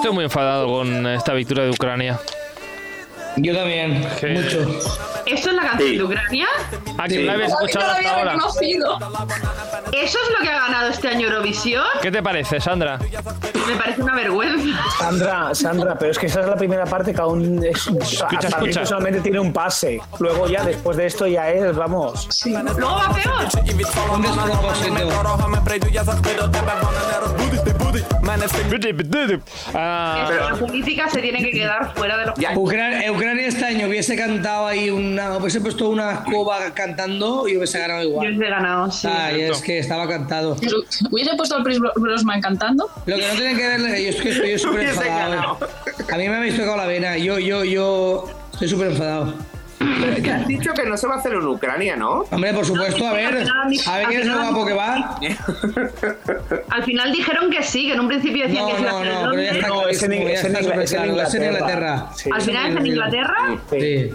estoy muy enfadado con esta victoria de Ucrania. Yo también, mucho. ¿Esto es la canción de Ucrania? Ah, que la habéis escuchado no hasta había ahora. reconocido. ¿Eso es lo que ha ganado este año Eurovisión? ¿Qué te parece, Sandra? Me parece una vergüenza. Sandra, Sandra, pero es que esa es la primera parte que aún es, hasta escucha. ahora solamente tiene un pase. Luego ya, después de esto ya es, vamos. Luego va peor. Despropósito. Ah, La política se tiene que quedar fuera de los Ucrania, Ucrania este año hubiese cantado ahí una. hubiese puesto una escoba cantando y hubiese ganado igual. Yo hubiese ganado, sí. Ay, es que estaba cantado. Hubiese puesto al Chris Brosman cantando. Lo que no tiene que ver, yo es que estoy súper enfadado. A mí me habéis tocado la vena. Yo, yo, yo estoy súper enfadado. Pero es que has dicho que no se va a hacer en Ucrania, ¿no? Hombre, por supuesto, a ver. A ver quién es lo guapo que va. Al final dijeron que sí, que en un principio decían No, que no, en no, pero ya está No, es en- es en es en claro, es en Inglaterra. Inglaterra. Sí. Al final es en Inglaterra. Sí.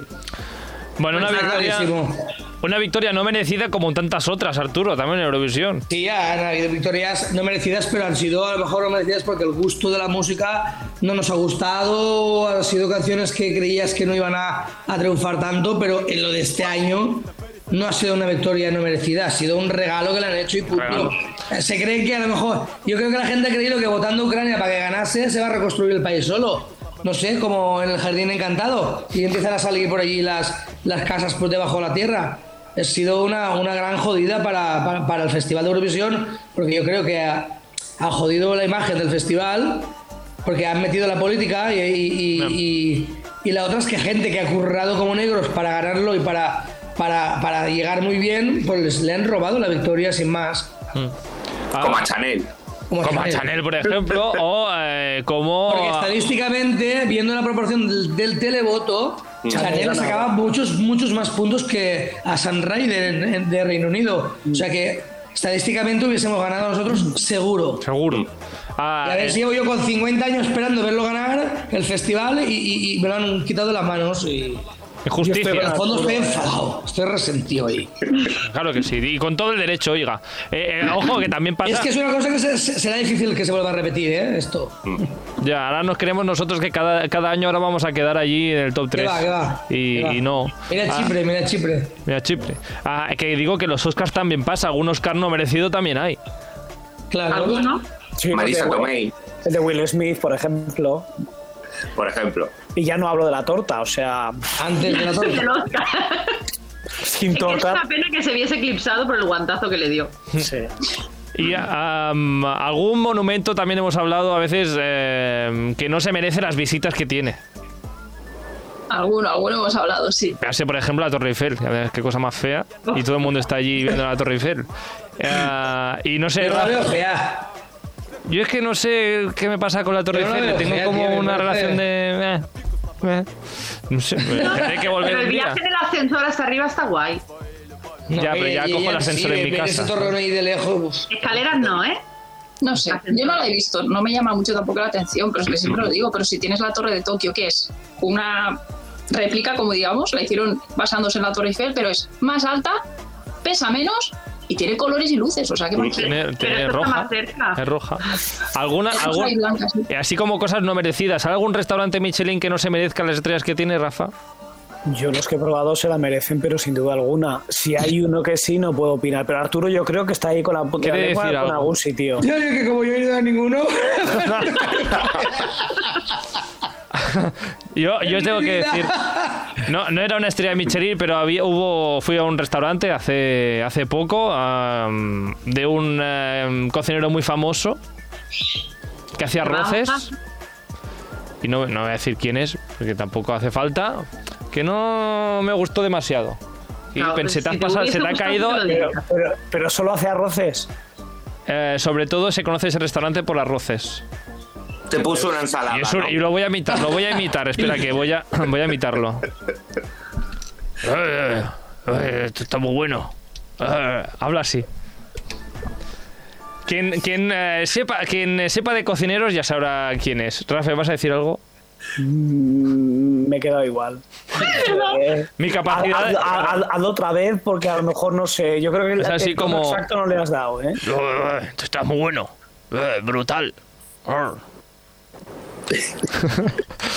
Bueno, una Está victoria, clarísimo. Una victoria no merecida como tantas otras, Arturo, también en Eurovisión. Sí, han habido victorias no merecidas, pero han sido a lo mejor no merecidas porque el gusto de la música no nos ha gustado. Han sido canciones que creías que no iban a, a triunfar tanto, pero en lo de este año no ha sido una victoria no merecida, ha sido un regalo que le han hecho y punto. Regalo. Se cree que a lo mejor, yo creo que la gente ha creído que votando Ucrania para que ganase se va a reconstruir el país solo. No sé, como en el jardín encantado. Y empiezan a salir por allí las, las casas por debajo de la tierra. Ha sido una, una gran jodida para, para, para el Festival de Eurovisión, porque yo creo que ha, ha jodido la imagen del festival, porque han metido la política y, y, y- y- y la otra es que gente que ha currado como negros para ganarlo y para, para, para llegar muy bien, pues les- le han robado la victoria sin más. Como a Chanel. Como Como a Chanel, por ejemplo, o eh, como... Porque estadísticamente, viendo la proporción del, del televoto, Mm. Chanel sacaba muchos, muchos más puntos que a Sunray de, de Reino Unido. O sea que estadísticamente hubiésemos ganado nosotros seguro. Seguro. Ah, Y a ver eh, si llevo yo con 50 años esperando verlo ganar el festival y, y- y me lo han quitado de las manos. Y... Justicia. Yo estoy- en el fondo estoy enfadado, estoy resentido ahí. Claro que sí, y con todo el derecho, oiga. Eh, eh, ojo, que también pasa... Es que es una cosa que se- se- será difícil que se vuelva a repetir, ¿eh? Esto. Ya, ahora nos creemos nosotros que cada, cada año ahora vamos a quedar allí en el top 3. va, qué va, y, qué va. y no. Mira Ah, Chipre, mira Chipre. mira Chipre. Ah, que digo que los Oscars también pasa, algún Oscar no merecido también hay. Claro. ¿Alguno? Sí, Marisa el de- Tomei, El de Will Smith, por ejemplo. Por ejemplo. Y ya no hablo de la torta, o sea, Antes de la torta. Sin Es torta. una pena que se viese eclipsado por el guantazo que le dio. Sí. Y am, algún monumento también hemos hablado a veces eh, que no se merece las visitas que tiene. Alguno, alguno hemos hablado, sí. Véase, por ejemplo, la Torre Eiffel. Ya ves qué cosa más fea. Y todo el mundo está allí viendo la Torre Eiffel. Eh, y no sé. Pero la veo fea. Yo es que no sé qué me pasa con la Torre no Eiffel. Tengo como tío, una relación de. eh, eh. No sé, tendré que volver Pero el viaje en el ascensor hasta arriba está guay. Ya, pero ya y- cojo y- el ascensor sí, en mi casa. Ese torreón ahí de lejos. Escaleras no, ¿eh? No sé, yo no la he visto, no me llama mucho tampoco la atención, pero es que siempre lo digo, pero si tienes la Torre de Tokio, que es una réplica, como digamos, la hicieron basándose en la Torre Eiffel, pero es más alta, pesa menos y tiene colores y luces, o sea que más Tiene, Pero tiene roja. más cerca. Es roja. ¿Alguna, blanca, sí. así como cosas no merecidas. ¿Hay algún restaurante Michelin que no se merezca las estrellas que tiene, Rafa? Yo los que he probado se la merecen, pero sin duda alguna. Si hay uno que sí, no puedo opinar. Pero Arturo yo creo que está ahí con la punta de la ¿Quiere lengua decir con algo? algún sitio. Yo digo que como yo he ido a ninguno. Yo, yo tengo que decir, no, no era una estrella de Michelin, pero había, hubo, fui a un restaurante hace, hace poco de un em, cocinero muy famoso que hacía arroces. Y no, no voy a decir quién es, porque tampoco hace falta, que no me gustó demasiado. Y Claro, pensé, te si te pasado, se te ha caído. pero solo hace arroces. Eh, sobre todo se conoce ese restaurante por arroces. Te puso una ensalada. Y, eso- ¿no? y lo voy a imitar, lo voy a imitar. Espera, que voy a, voy a imitarlo. Eh, eh, esto está muy bueno. Eh, habla así. Quien, quien, eh, sepa, quien eh, sepa de cocineros ya sabrá quién es. Rafa, ¿vas a decir algo? Mm, me he quedado igual. Eh, Mi capacidad. haz- haz- hazlo otra vez porque a lo mejor no sé. Yo creo que el, Es así el como- exacto no le has dado, ¿eh? Eh, esto está muy bueno. Eh, brutal. Arr.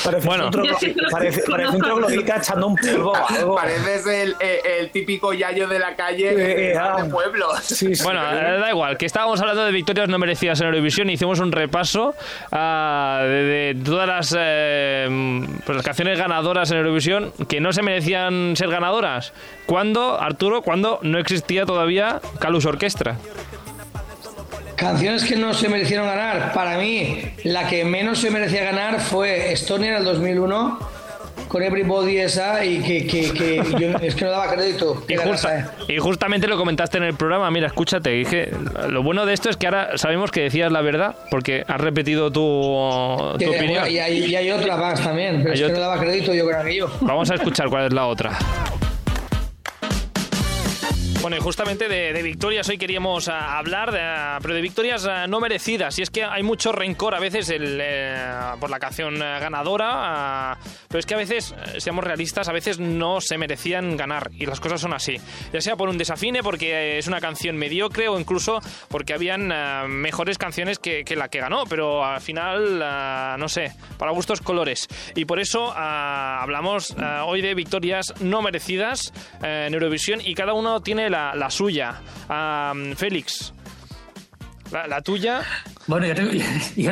Parece Bueno. un troglodita- parece, parece un troglodita echando un polvo o algo. Pareces el, el- el típico yayo de la calle Eh, de, ah. de pueblo. Sí, sí. Bueno, eh, da igual, que estábamos hablando de victorias no merecidas en Eurovisión y hicimos un repaso ah, de, de todas las, eh, pues las canciones ganadoras en Eurovisión que no se merecían ser ganadoras. ¿Cuándo, Arturo? Cuando no existía todavía Calus Orquestra. Canciones que no se merecieron ganar. Para mí, la que menos se merecía ganar fue Estonia en el 2001 con Everybody esa y que, que- que yo es que no daba crédito. Y, justa- ganase. y justamente lo comentaste en el programa. Mira, escúchate. Dije, lo bueno de esto es que ahora sabemos que decías la verdad porque has repetido tu, tu Que, opinión. y, hay, y hay otra más también, pero Hay es que no daba crédito yo con aquello. Vamos a escuchar cuál es la otra. Bueno, y justamente de, de victorias hoy queríamos ah, hablar, de, ah, pero de victorias ah, no merecidas. Y es que hay mucho rencor a veces el, eh, por la canción eh, ganadora, ah, pero es que a veces, eh, seamos realistas, a veces no se merecían ganar. Y las cosas son así. Ya sea por un desafine, porque es una canción mediocre, o incluso porque habían mejores canciones que, que la que ganó. Pero al final, no sé, para gustos colores. Y por eso hablamos hoy de victorias no merecidas eh, en Eurovisión y cada uno tiene la, la suya. Ah, Félix, la, la tuya. Bueno, yo tengo, yo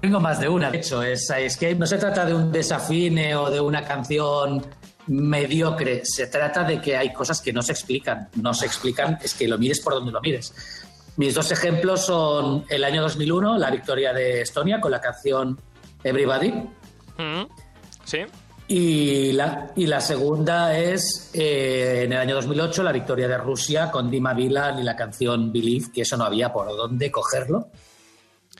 tengo más de una. De hecho, es, es que no se trata de un desafine o de una canción mediocre. Se trata de que hay cosas que no se explican. No se explican, es que lo mires por donde lo mires. Mis dos ejemplos son el año 2001, la victoria de Estonia con la canción Everybody. Mm, Sí. Y la, segunda es eh, en el año 2008 la victoria de Rusia con Dima Bilan y la canción Believe, que eso no había por dónde cogerlo.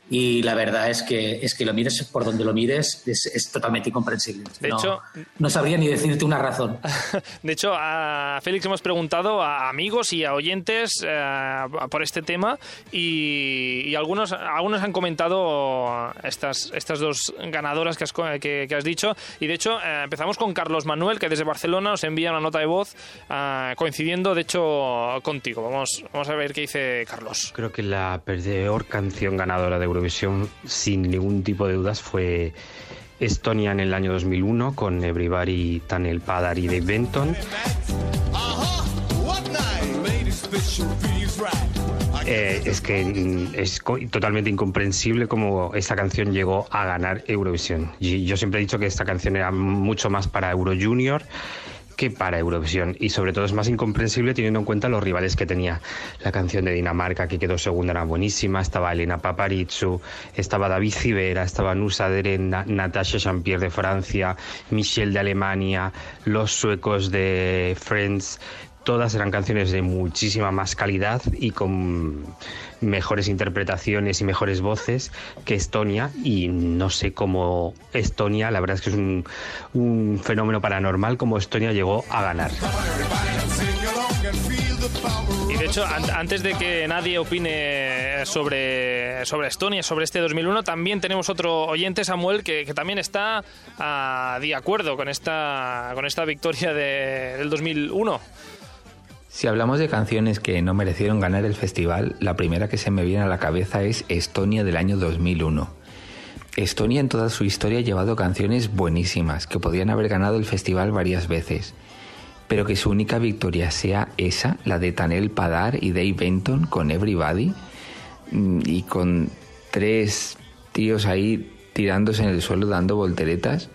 Y la verdad es que, es que lo mires por donde lo mires, es, es totalmente incomprensible. De no, hecho- no sabría ni decirte una razón. De hecho, a Félix hemos preguntado a amigos y a oyentes eh, por este tema y, y algunos, algunos han comentado estas, estas dos ganadoras que has, que, que has dicho. Y de hecho, eh, empezamos con Carlos Manuel, que desde Barcelona nos envía una nota de voz eh, coincidiendo, de hecho, contigo. Vamos, vamos a ver qué dice Carlos. Creo que la peor canción ganadora de Eurovisión, sin ningún tipo de dudas, fue Estonia en el año 2001 con Everybody, Tanel Padar y Dave Benton. Eh, es que mm, es totalmente incomprensible cómo esta canción llegó a ganar Eurovisión. Yo siempre he dicho que esta canción era mucho más para Euro Junior que para Eurovisión y sobre todo es más incomprensible teniendo en cuenta los rivales que tenía. La canción de Dinamarca que quedó segunda era buenísima, estaba Elena Paparizou, estaba David Civera, estaba Nusa Deren, Na- Natasha Jean-Pierre de Francia, Michelle de Alemania, los suecos de Friends, todas eran canciones de muchísima más calidad y con mejores interpretaciones y mejores voces que Estonia y no sé cómo Estonia, la verdad es que es un, un fenómeno paranormal como Estonia llegó a ganar. Y de hecho, an- antes de que nadie opine sobre, sobre Estonia, sobre este 2001, también tenemos otro oyente, Samuel, que, que también está ah, de acuerdo con esta, con esta victoria de- del 2001. Si hablamos de canciones que no merecieron ganar el festival, la primera que se me viene a la cabeza es Estonia del año 2001. Estonia en toda su historia ha llevado canciones buenísimas que podían haber ganado el festival varias veces, pero que su única victoria sea esa, la de Tanel Padar y Dave Benton con Everybody, mm, y con tres tíos ahí tirándose en el suelo dando volteretas.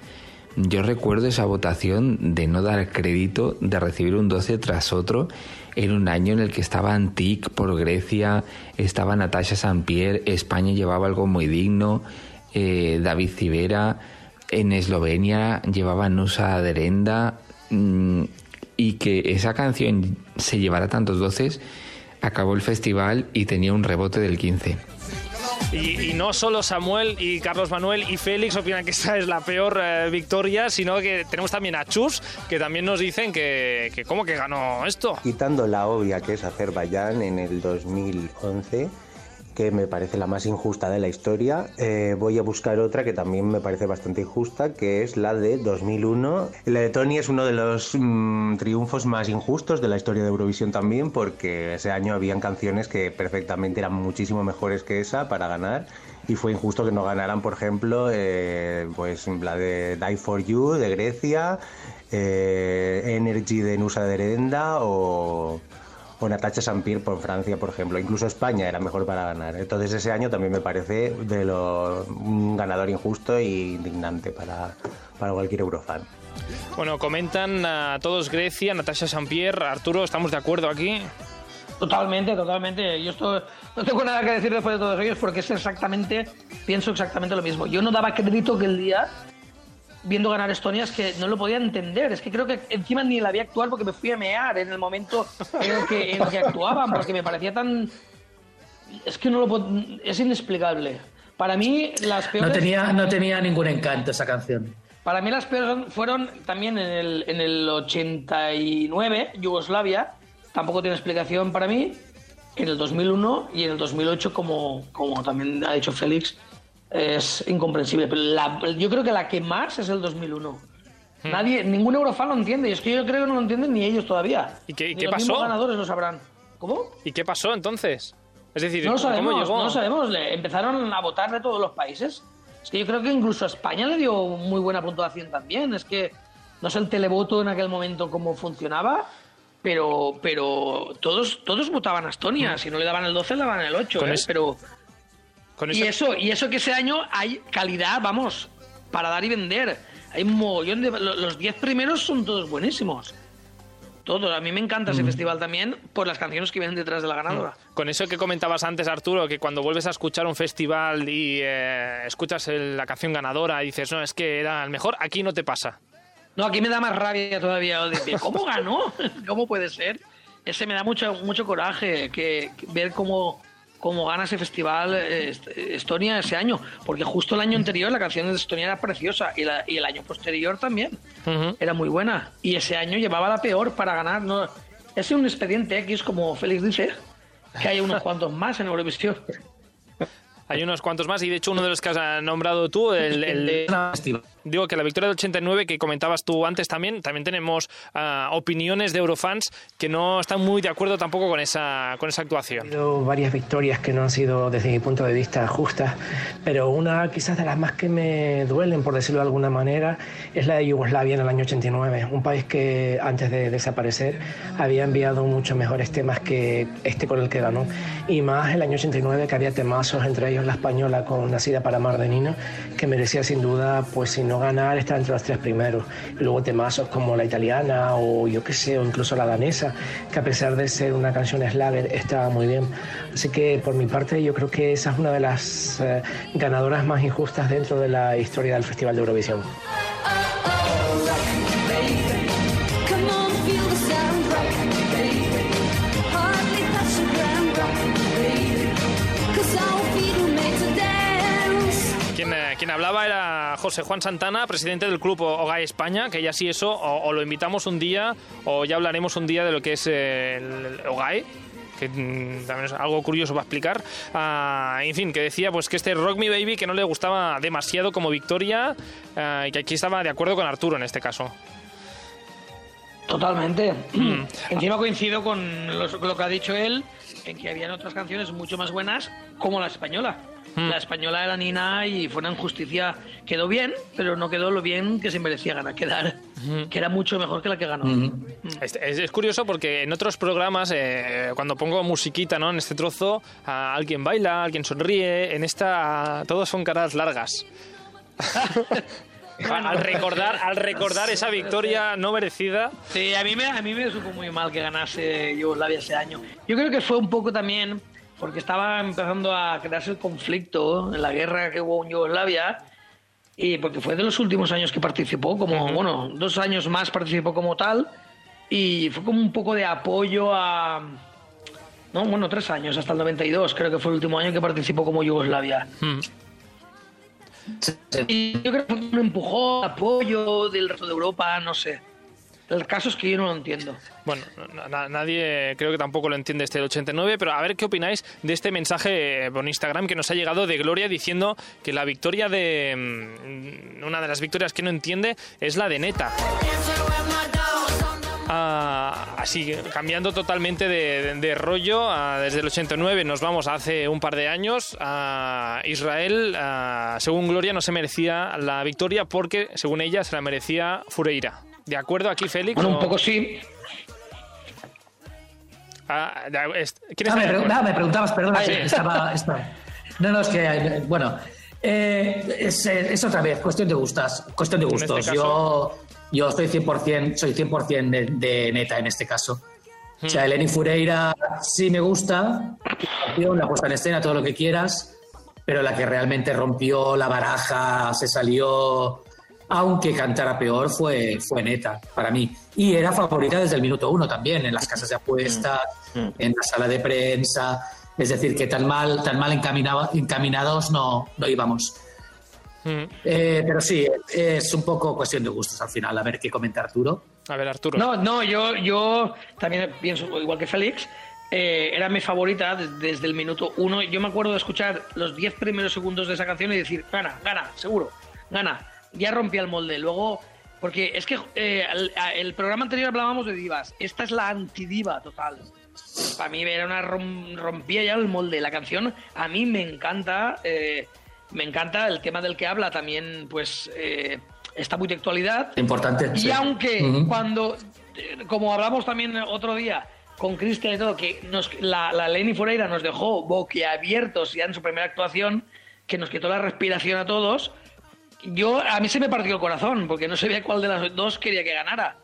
Yo recuerdo esa votación de no dar crédito, de recibir un 12 tras otro, en un año en el que estaba Antic por Grecia, estaba Natasha Sampier, España llevaba algo muy digno, eh, David Civera, en Eslovenia llevaba Nusa Derenda, mm, y que esa canción se llevara tantos doces, acabó el festival y tenía un rebote del 15. Y, y no solo Samuel y Carlos Manuel y Félix opinan que esta es la peor eh, victoria, sino que tenemos también a Chus, que también nos dicen que, que cómo que ganó esto. Quitando la obvia que es Azerbaiyán en el 2011, que me parece la más injusta de la historia, eh, voy a buscar otra que también me parece bastante injusta, que es la de 2001. La de Tony es uno de los mm, triunfos más injustos de la historia de Eurovisión también, porque ese año habían canciones que perfectamente eran muchísimo mejores que esa para ganar y fue injusto que no ganaran, por ejemplo, eh, pues la de Die for You de Grecia, eh, Energy de Nusa de Herenda o, o Natacha Sampir por Francia, por ejemplo. Incluso España era mejor para ganar. Entonces ese año también me parece de lo, un ganador injusto e indignante para, para cualquier eurofan. Bueno, comentan a todos Grecia, Natasha Sampierre, Arturo, ¿estamos de acuerdo aquí? Totalmente, totalmente. Yo esto, no tengo nada que decir después de todos ellos porque es exactamente, pienso exactamente lo mismo. Yo no daba crédito que el día, viendo ganar Estonia, es que no lo podía entender. Es que creo que encima ni la vi actuar porque me fui a mear en el momento en el que, en el que actuaban, porque me parecía tan... Es que no lo puedo... Es inexplicable. Para mí, las peores... No tenía, no tenía ningún encanto esa canción. Para mí las peores fueron también en el, en el 89, Yugoslavia, tampoco tiene explicación para mí, en el 2001 y en el 2008, como, como también ha dicho Félix, es incomprensible. Pero la- yo creo que la que más es el 2001. Nadie, ningún eurofan lo entiende, y es que yo creo que no lo entienden ni ellos todavía. ¿Y qué, qué los pasó? ganadores lo sabrán. ¿Cómo? ¿Y qué pasó entonces? Es decir, No lo ¿cómo sabemos, llegó? no lo sabemos. Le empezaron a votar de todos los países. Es que yo creo que incluso a España le dio muy buena puntuación también. Es que no sé el televoto en aquel momento cómo funcionaba, pero, pero todos, todos votaban a Estonia. Si no le daban el 12, le daban el 8. Mm. Con ¿eh? Pero, Con y, eso- y eso que ese año hay calidad, vamos, para dar y vender. Hay un mogollón de... lo- Los 10 primeros son todos buenísimos. Todos. A mí me encanta ese Mm. festival también por las canciones que vienen detrás de la ganadora. Con eso que comentabas antes, Arturo, que cuando vuelves a escuchar un festival y eh, escuchas el- la canción ganadora y dices, no, es que era el mejor, aquí no te pasa. No, aquí me da más rabia todavía. ¿Cómo ganó? ¿Cómo puede ser? Ese me da mucho, mucho coraje que, que ver cómo, cómo gana ese festival eh, Est- Estonia ese año. Porque justo el año anterior la canción de Estonia era preciosa y, la- y el año posterior también era muy buena. Y ese año llevaba la peor para ganar. No, es un expediente X, como Félix dice, que hay unos cuantos más en Eurovisión. Hay unos cuantos más y de hecho uno de los que has nombrado tú, el, el- digo que la victoria del 89 que comentabas tú antes también, también tenemos ah, opiniones de eurofans que no están muy de acuerdo tampoco con esa con esa actuación. habido varias victorias que no han sido, desde mi punto de vista, justas, pero una quizás de las más que me duelen, por decirlo de alguna manera, es la de Yugoslavia en el año 89, un país que antes de desaparecer había enviado muchos mejores temas que este con el que ganó, y más el año 89 que había temazos, entre la española con Nacida para Mar de Nina, que merecía sin duda, pues si no ganar, estar entre los tres primeros. Luego temazos como la italiana o yo qué sé, o incluso la danesa, que a pesar de ser una canción slager, estaba muy bien. Así que por mi parte yo creo que esa es una de las eh, ganadoras más injustas dentro de la historia del Festival de Eurovisión. Come on, feel Quien, eh, quien hablaba era José Juan Santana, presidente del club OGAE España, que ya sí eso, o, o lo invitamos un día, o ya hablaremos un día de lo que es eh, el OGAE, que mm, también es algo curioso para explicar. Ah, en fin, que decía pues que este Rock Me Baby que no le gustaba demasiado como victoria, ah, y que aquí estaba de acuerdo con Arturo en este caso. Totalmente. Encima coincido con los- lo que ha dicho él, en que habían otras canciones mucho más buenas, como la española. Mm. La española era Nina y fue una injusticia. Quedó bien, pero no quedó lo bien que se merecía ganar, quedar, que era mucho mejor que la que ganó. Es, es- es curioso porque en otros programas, eh, cuando pongo musiquita ¿no? en este trozo, alguien baila, alguien sonríe, en esta todos son caras largas. al recordar, al recordar esa victoria no merecida. Sí, a mí, me, a mí me supo muy mal que ganase Yugoslavia ese año. Yo creo que fue un poco también porque estaba empezando a crearse el conflicto en la guerra que hubo en Yugoslavia y porque fue de los últimos años que participó, como, bueno, dos años más participó como tal y fue como un poco de apoyo a... No, bueno, tres años, hasta el 92, creo que fue el último año que participó como Yugoslavia. Y yo creo que fue un empujón, apoyo del resto de Europa, no sé. El caso es que yo no lo entiendo. Bueno, na- na- nadie creo que tampoco lo entiende este del 89, pero a ver qué opináis de este mensaje por Instagram que nos ha llegado de Gloria diciendo que la victoria de... mm, Una de las victorias que no entiende es la de Neta. Ah, así, cambiando totalmente de, rollo, ah, desde el 89 nos vamos a hace un par de años. a Israel, ah, según Gloria, no se merecía la victoria porque, según ella, se la merecía Fureira. ¿De acuerdo aquí, Félix? Bueno, un o- poco sí. Ah, da- es- ¿Quién Ah, me, pre- acuerdo? ah, me preguntabas, perdona, Ah, sí. estaba, estaba- No, no, es que, eh, bueno, eh, es, eh, es otra vez, cuestión de gustas, cuestión de este gustos. yo, yo estoy 100%, soy 100% de, de neta en este caso. O Hmm. sea, Eleni Fureira sí me gusta, la puesta en escena, todo lo que quieras, pero la que realmente rompió la baraja, se salió, aunque cantara peor, fue, fue neta para mí. Y era favorita desde el minuto uno también, en las casas de apuestas, en la sala de prensa. Es decir, que tan mal, tan mal encaminado- encaminados no, no íbamos. Mm. Eh, pero sí, es un poco cuestión de gustos al final. A ver qué comenta Arturo. A ver, Arturo. No, no, yo, yo también pienso igual que Félix. eh, era mi favorita des- desde el minuto uno. Yo me acuerdo de escuchar los 10 primeros segundos de esa canción y decir, gana, gana, seguro, gana. Ya rompía el molde. Luego, porque es que eh, el, el programa anterior hablábamos de divas. Esta es la antidiva total. Para mí era una rom- rompía ya el molde. La canción a mí me encanta. eh, me encanta el tema del que habla también, pues eh, está muy de actualidad. Importante. Y sí. aunque cuando, como hablamos también otro día con Cristian y todo, que nos, la, la Lenny Fureira nos dejó boquiabiertos ya en su primera actuación, que nos quitó la respiración a todos, yo a mí se me partió el corazón, porque no sabía cuál de las dos quería que ganara.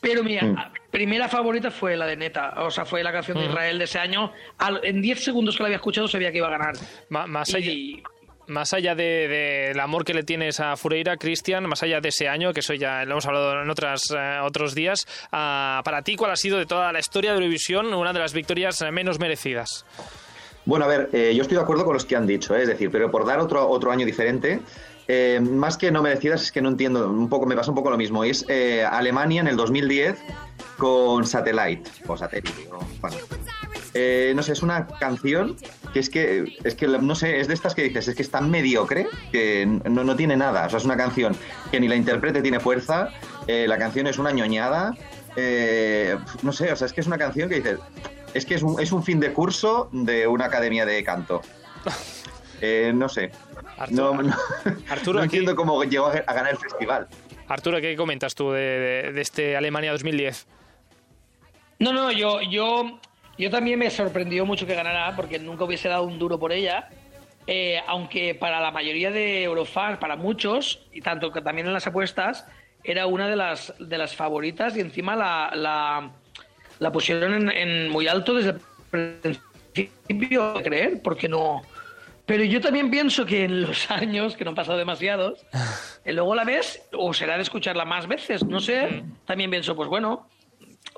Pero mi Mm. primera favorita fue la de Neta, o sea, fue la canción de Mm. Israel de ese año. Al- en 10 segundos que la había escuchado sabía que iba a ganar. Más allá, Y- más allá de- de- del amor que le tienes a Fureira, Cristian, más allá de ese año, que eso ya lo hemos hablado en otras, eh, otros días, ah, para ti, ¿cuál ha sido de toda la historia de Eurovisión una de las victorias eh, menos merecidas? Bueno, a ver, eh, yo estoy de acuerdo con los que han dicho, eh, es decir, pero por dar otro, otro año diferente, eh, más que no merecidas, es que no entiendo, un poco, me pasa un poco lo mismo. Es eh, Alemania en el 2010 con Satellite, o Satellite. Bueno. Eh, no sé, es una canción que es que, es que, no sé, es de estas que dices, es que es tan mediocre que no, no tiene nada. O sea, es una canción que ni la intérprete tiene fuerza, la canción es una ñoñada, no sé, o sea, es que es una canción que dices, es que es un, es un fin de curso de una academia de canto. Eh, no sé. Arturo, no, no- Arturo, no aquí- entiendo cómo llegó a, ganar el festival. Arturo, ¿qué comentas tú de, de- de este Alemania 2010? No, no, yo, yo, yo también me sorprendió mucho que ganara porque nunca hubiese dado un duro por ella. Eh, aunque para la mayoría de Eurofans, para muchos, y tanto que también en las apuestas, era una de las, de las favoritas y encima la, la, la pusieron en, en muy alto desde el principio, de creer, porque no. Pero yo también pienso que en los años, que no han pasado demasiados, eh, luego la ves, o será de escucharla más veces, no sé, también pienso, pues bueno,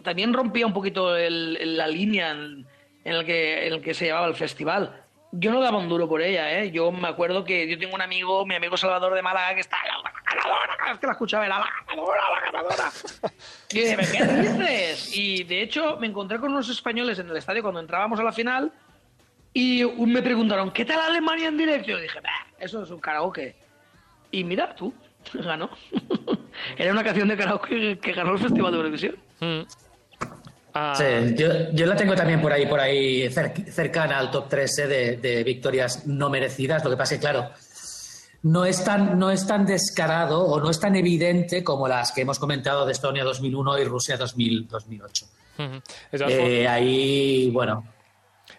también rompía un poquito el- el- la línea en, en el que, en el que se llevaba el festival. Yo no daba un duro por ella, ¿eh? Yo me acuerdo que yo tengo un amigo, mi amigo Salvador de Málaga, que está la ganadora, cada vez que la escuchaba era la ganadora, la ganadora. Y dije, ¿qué dices? Y de hecho me encontré con unos españoles en el estadio cuando entrábamos a la final y me preguntaron, ¿qué tal Alemania en directo? Y yo dije, "Bah, eso es un karaoke. Y mira tú, ganó. Era una canción de karaoke que ganó el Festival de Eurovisión. Ah, Sí, yo, yo la tengo también por ahí, por ahí cer- cercana al top 3 eh, de, de victorias no merecidas. Lo que pasa es que, claro, no es, tan, no es tan descarado o no es tan evidente como las que hemos comentado de Estonia 2001 y Rusia 2000, 2008. Ujú. De todas Eh, ahí, bueno,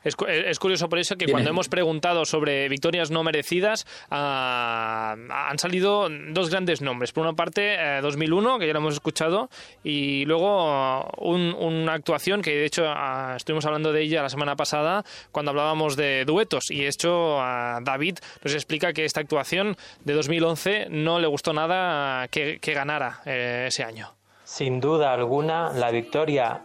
Es, es curioso por eso que Dime. cuando hemos preguntado sobre victorias no merecidas ah, han salido dos grandes nombres. Por una parte, eh, 2001, que ya lo hemos escuchado, y luego ah, un- una actuación que de hecho ah, estuvimos hablando de ella la semana pasada cuando hablábamos de duetos. Y de hecho, David nos explica que esta actuación de 2011 no le gustó nada que, que ganara eh, ese año. Sin duda alguna, la victoria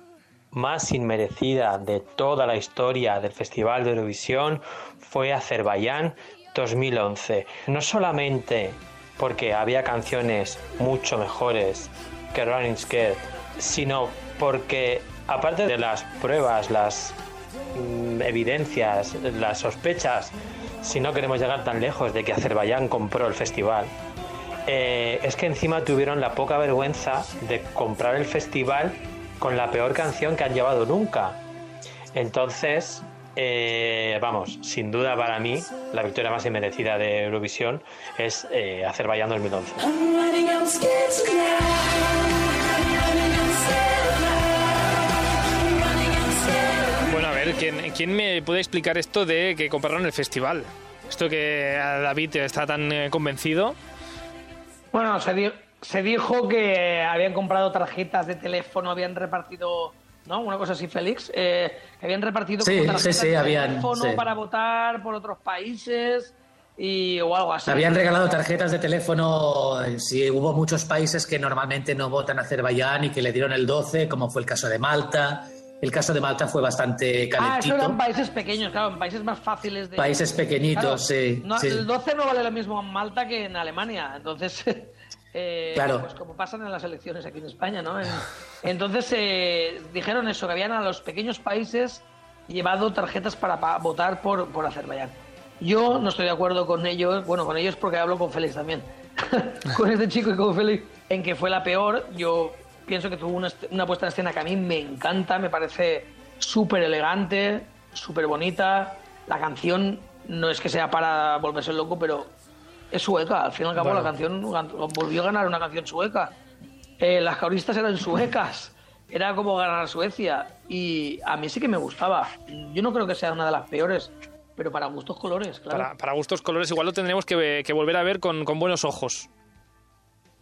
más inmerecida de toda la historia del Festival de Eurovisión fue Azerbaiyán 2011. No solamente porque había canciones mucho mejores que Running Scared, sino porque aparte de las pruebas, las mm, evidencias, las sospechas, si no queremos llegar tan lejos de que Azerbaiyán compró el festival, eh, es que encima tuvieron la poca vergüenza de comprar el festival con la peor canción que han llevado nunca. Entonces, eh, vamos, sin duda para mí, la victoria más inmerecida de Eurovisión es eh, Azerbaiyán 2011. I'm running on skates now. I'm running on sail now. I'm running on sail Bueno, a ver, ¿quién, quién me puede explicar esto de que compraron el festival? Esto que a David está tan eh, convencido. Bueno, se, di- se dijo que habían comprado tarjetas de teléfono, habían repartido, ¿no? Una cosa así, Félix, eh, que habían repartido Sí, como sí, tarjetas sí, de habían, teléfono para votar por otros países y o algo así. Habían regalado tarjetas de teléfono, sí, hubo muchos países que normalmente no votan a Azerbaiyán y que le dieron el 12, como fue el caso de Malta. El caso de Malta fue bastante Ah, eso calentito. eran países pequeños, claro, en países más fáciles de... Países pequeñitos, sí, no, sí. El 12 no vale lo mismo en Malta que en Alemania, entonces... eh, Claro. Pues como pasan en las elecciones aquí en España, ¿no? En- entonces eh, dijeron eso, que habían a los pequeños países llevado tarjetas para pa- votar por, por Azerbaiyán. Yo no estoy de acuerdo con ellos, bueno, con ellos porque hablo con Félix también, con este chico y con Félix, en que fue la peor. Yo pienso que tuvo una, una puesta en escena que a mí me encanta, me parece súper elegante, súper bonita. La canción no es que sea para volverse loco, pero es sueca. Al fin y al cabo, Bueno. la canción volvió a ganar una canción sueca. Eh, las coristas eran suecas. Era como ganar Suecia. Y a mí sí que me gustaba. Yo no creo que sea una de las peores, pero para gustos colores, claro. Para, para gustos colores, igual lo tendremos que, que volver a ver con, con buenos ojos.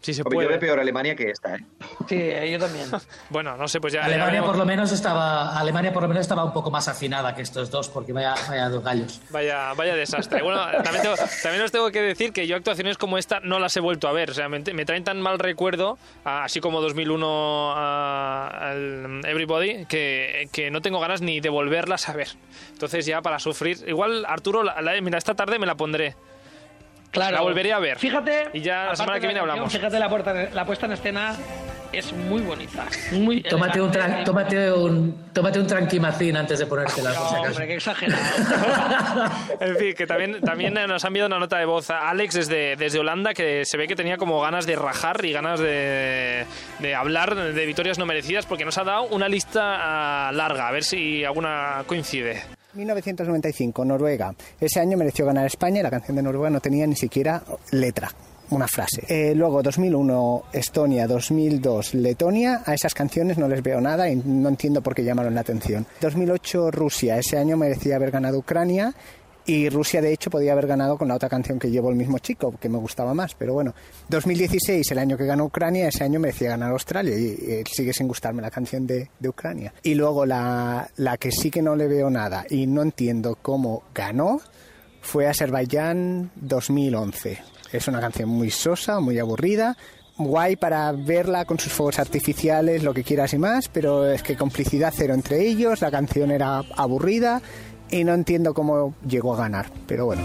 Si se Hombre, puede. Yo veo peor Alemania que esta, ¿eh? Sí, eh, yo también. Bueno, no sé, pues ya. Alemania por lo menos estaba Alemania por lo menos estaba un poco más afinada que estos dos porque vaya, vaya dos gallos. Vaya, vaya desastre. Bueno, también, tengo- también os tengo que decir que yo actuaciones como esta no las he vuelto a ver. O sea, me, me traen tan mal recuerdo, así como 2001 ah, al Everybody, que, que no tengo ganas ni de volverlas a ver. Entonces ya para sufrir... Igual, Arturo, la- la- mira, esta tarde me la pondré. Claro. La volveré a ver. Fíjate. Y ya la semana que viene canción, hablamos. Fíjate la, puerta- la puesta en escena es muy bonita. Muy Tómate un, tómate un, tómate un tranquimacín antes de ponértela, por si No, hombre, qué exagerado. En fin, que también, también nos ha enviado una nota de voz a Alex desde, desde Holanda que se ve que tenía como ganas de rajar y ganas de, de hablar de victorias no merecidas porque nos ha dado una lista ah, larga, a ver si alguna coincide. 1995, Noruega. Ese año mereció ganar España y la canción de Noruega no tenía ni siquiera letra, una frase. Eh, luego, 2001, Estonia, 2002, Letonia. A esas canciones no les veo nada y no entiendo por qué llamaron la atención. 2008, Rusia. Ese año merecía haber ganado Ucrania. Y Rusia, de hecho, podía haber ganado con la otra canción que llevó el mismo chico, que me gustaba más. Pero bueno, 2016, el año que ganó Ucrania, ese año merecía ganar Australia. Y eh, sigue sin gustarme la canción de, de Ucrania. Y luego la, la que sí que no le veo nada y no entiendo cómo ganó fue Azerbaiyán 2011. Es una canción muy sosa, muy aburrida. Guay para verla con sus fuegos artificiales, lo que quieras y más, pero es que complicidad cero entre ellos, la canción era aburrida y no entiendo cómo llegó a ganar, pero bueno.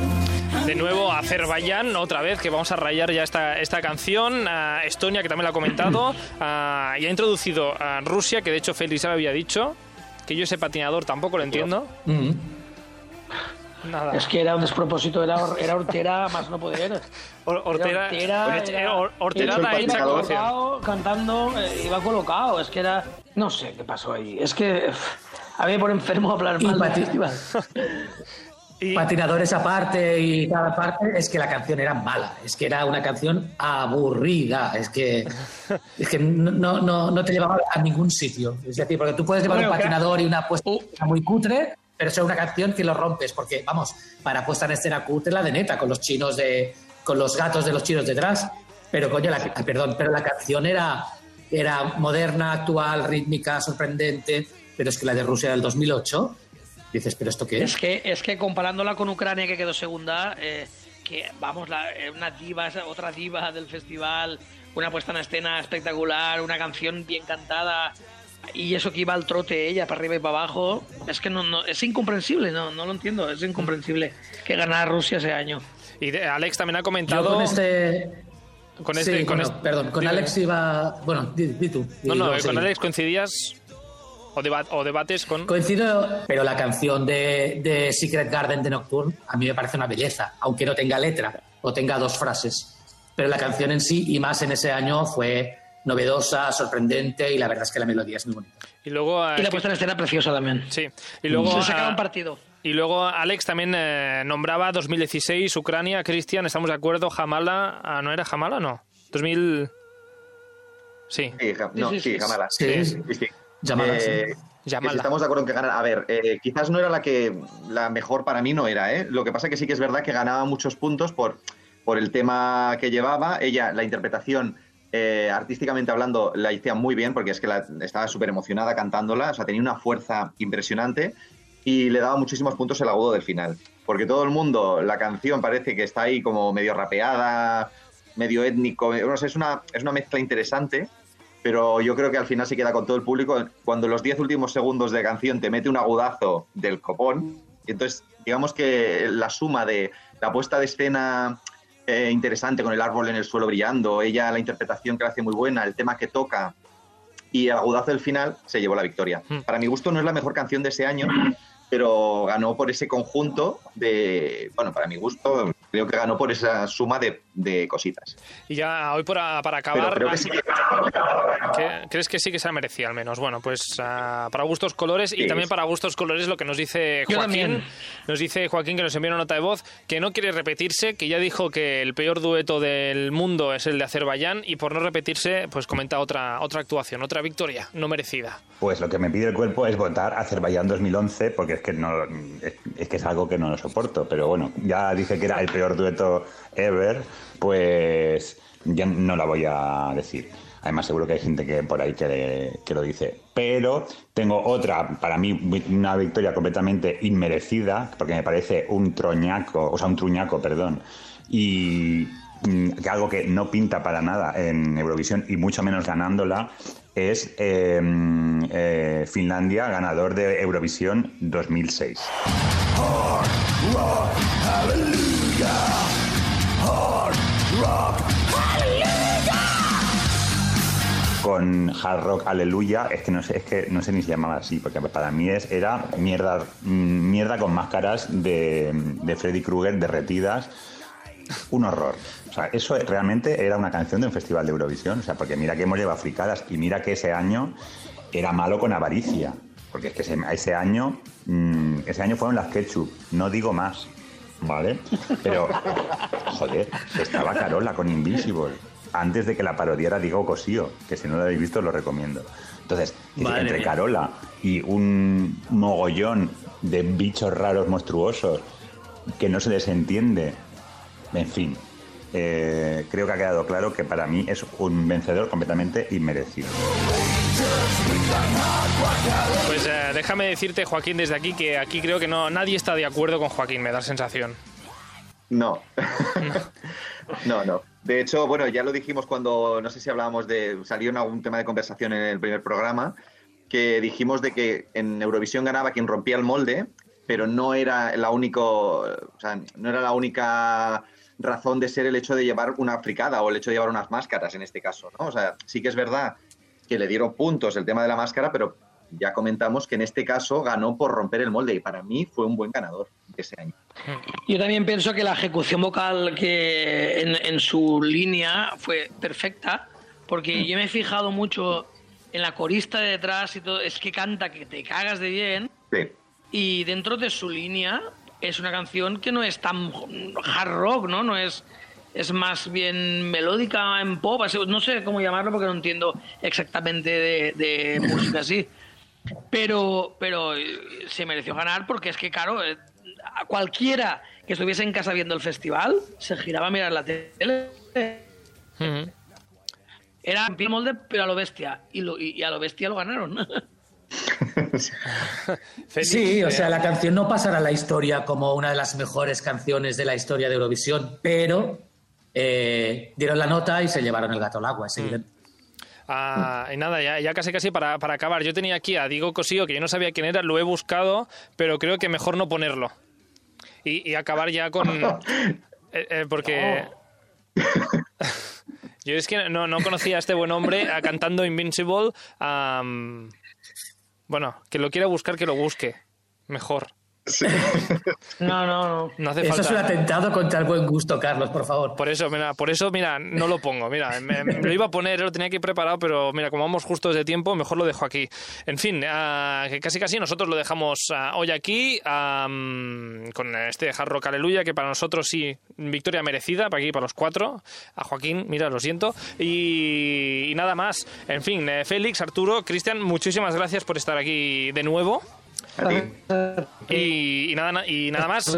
De nuevo, Azerbaiyán, otra vez, que vamos a rayar ya esta, esta canción. a Estonia, que también la ha comentado. y ha introducido a Rusia, que de hecho Félix ya había dicho. Que yo ese patinador tampoco lo entiendo. Mm. Nada. Es que era un despropósito, era, era hortera más no poder. Or- Hortera- Era Bueno, era- Hor- Horterata iba hecha colocado, actuación. cantando, eh, iba colocado, es que era... No sé qué pasó ahí, es que pff, había por enfermo hablar Y mal festival. Patinadores aparte y cada parte, es que la canción era mala, es que era una canción aburrida, es que, es que no, no, no te llevaba a ningún sitio. Es decir, porque tú puedes llevar Bueno, un patinador y una puesta en escena muy cutre, pero es una canción que lo rompes, porque vamos, para puesta en escena cutre la de neta, con los chinos de, con los gatos de los chinos detrás, pero coño, la, perdón, pero la canción era, era moderna, actual, rítmica, sorprendente, pero es que la de Rusia del 2008, dices, pero ¿esto qué es? Es que, es que comparándola con Ucrania, que quedó segunda, eh, que vamos, la, eh, una diva, esa- otra diva del festival, una puesta en escena espectacular, una canción bien cantada, y eso que iba al trote ella, para arriba y para abajo, es que no, no es incomprensible, no, no lo entiendo, es incomprensible que ganara Rusia ese año. Y de- Alex también ha Yo comentado. con este. Con Sí, este- con bueno, este- perdón, con dime. Alex iba. Bueno, di, di tú. No, no, eh, con. Alex coincidías. O, deba- o debates con. Coincido, pero la canción de, de Secret Garden de Nocturne a mí me parece una belleza, aunque no tenga letra o tenga dos frases. Pero la canción en sí, y más en ese año, fue novedosa, sorprendente y la verdad es que la melodía es muy bonita. Y luego... eh, Y la puesta en escena preciosa también. Sí. Y luego... Se sacaba ah, un partido. Y luego Alex también eh, nombraba 2016 Ucrania, Cristian, estamos de acuerdo, Jamala, ah, ¿no era Jamala no? 2000... Sí. Sí, no, sí, Jamala. Sí. Sí, sí. Jamala, Eh, sí. que si estamos de acuerdo en que gana. A ver, eh, quizás no era la que la mejor para mí no era, ¿eh? Lo que pasa que sí que es verdad que ganaba muchos puntos por, por el tema que llevaba. Ella, la interpretación, eh, artísticamente hablando, la hacía muy bien porque es que la- estaba súper emocionada cantándola, o sea, tenía una fuerza impresionante y le daba muchísimos puntos el agudo del final. Porque todo el mundo, la canción parece que está ahí como medio rapeada, medio étnico, no sé, es una, es una mezcla interesante pero yo creo que al final se queda con todo el público. Cuando los 10 últimos segundos de canción te mete un agudazo del copón, entonces digamos que la suma de la puesta de escena eh, interesante con el árbol en el suelo brillando, ella la interpretación que la hace muy buena, el tema que toca y el agudazo del final se llevó la victoria. Para mi gusto no es la mejor canción de ese año, pero ganó por ese conjunto de, bueno, para mi gusto creo que ganó por esa suma de, de cositas. Y ya hoy para, para Pero acabar, creo que sí que- ¿qué- ¿crees que sí que se la merecía al menos? Bueno, pues ah, para gustos colores y Sí. también para gustos colores lo que nos dice Joaquín. Nos dice Joaquín que nos envió una nota de voz que no quiere repetirse, que ya dijo que el peor dueto del mundo es el de Azerbaiyán y por no repetirse, pues comenta otra, otra actuación, otra victoria no merecida. Pues lo que me pide el cuerpo es votar Azerbaiyán 2011 porque es que no es, es que es algo que no lo soporto. Pero bueno, ya dije que era el peor dueto ever, pues ya no la voy a decir. Además seguro que hay gente que por ahí que, lo dice. Pero tengo otra, para mí, una victoria completamente inmerecida, porque me parece un troñaco, o sea, un truñaco, perdón. Y mm, que algo que no pinta para nada en Eurovisión y mucho menos ganándola es eh, eh, Finlandia, ganador de Eurovisión 2006. Con Hard Rock Aleluya, es que no sé, es que no sé ni si llamaba así, porque para mí es, era mierda, mierda con máscaras de, de Freddy Krueger derretidas. Un horror. O sea, eso realmente era una canción de un festival de Eurovisión. O sea, porque mira que hemos llevado fricadas y mira que ese año era malo con avaricia. Porque es que ese, ese año, mm, ese año fueron las ketchup. No digo más. ¿Vale? Pero, joder, estaba Carola con Invisible. Antes de que la parodiara Diego Cosío, que si no lo habéis visto lo recomiendo. Entonces, Madre entre mía. Carola y un mogollón de bichos raros monstruosos que no se les entiende. En fin, eh, creo que ha quedado claro que para mí es un vencedor completamente inmerecido. Pues eh, déjame decirte, Joaquín, desde aquí que aquí creo que no nadie está de acuerdo con Joaquín, me da la sensación. No. no, no. De hecho, bueno, ya lo dijimos cuando, no sé si hablábamos de, salió en algún tema de conversación en el primer programa, que dijimos de que en Eurovisión ganaba quien rompía el molde, pero no era la único, o sea, no era la única razón de ser el hecho de llevar una fricada o el hecho de llevar unas máscaras en este caso, ¿no? O sea, sí que es verdad que le dieron puntos el tema de la máscara, pero ya comentamos que en este caso ganó por romper el molde y para mí fue un buen ganador de ese año. Yo también pienso que la ejecución vocal que en, en su línea fue perfecta, porque yo me he fijado mucho en la corista de detrás y todo, es que canta que te cagas de bien. Sí. Y dentro de su línea es una canción que no es tan hard rock, ¿no? No es es más bien melódica en pop, así- no sé cómo llamarlo porque no entiendo exactamente de, de música así. Pero, pero eh, se mereció ganar porque es que, claro, eh, a cualquiera que estuviese en casa viendo el festival se giraba a mirar la tele. Era en pie molde, pero a lo bestia. Y, lo- y a lo bestia lo ganaron. Sí, o sea, la canción no pasará a la historia como una de las mejores canciones de la historia de Eurovisión, pero eh, dieron la nota y se llevaron el gato al agua, es evidente. Ah, y nada, ya, ya casi casi para, para acabar. Yo tenía aquí a Diego Cosío, que yo no sabía quién era, lo he buscado, pero creo que mejor no ponerlo. Y, y acabar ya con... eh, eh, porque... yo es que no, no conocía a este buen hombre cantando Invincible. bueno, que lo quiera buscar, que lo busque. Mejor. No, no, no. No hace Eso falta. es un atentado contra el buen gusto, Carlos, por favor. Por eso, mira, por eso, mira, no lo pongo. Mira, me, me lo iba a poner, lo tenía que ir preparado, pero mira, como vamos justos de tiempo, mejor lo dejo aquí. En fin, que casi casi nosotros lo dejamos ah, hoy aquí mm, con este Hard Rock Aleluya, que para nosotros sí, victoria merecida, para aquí, para los cuatro. A Joaquín, mira, lo siento. Y, y nada más. En fin, eh, Félix, Arturo, Cristian, muchísimas gracias por estar aquí de nuevo. Y, y nada, y nada más.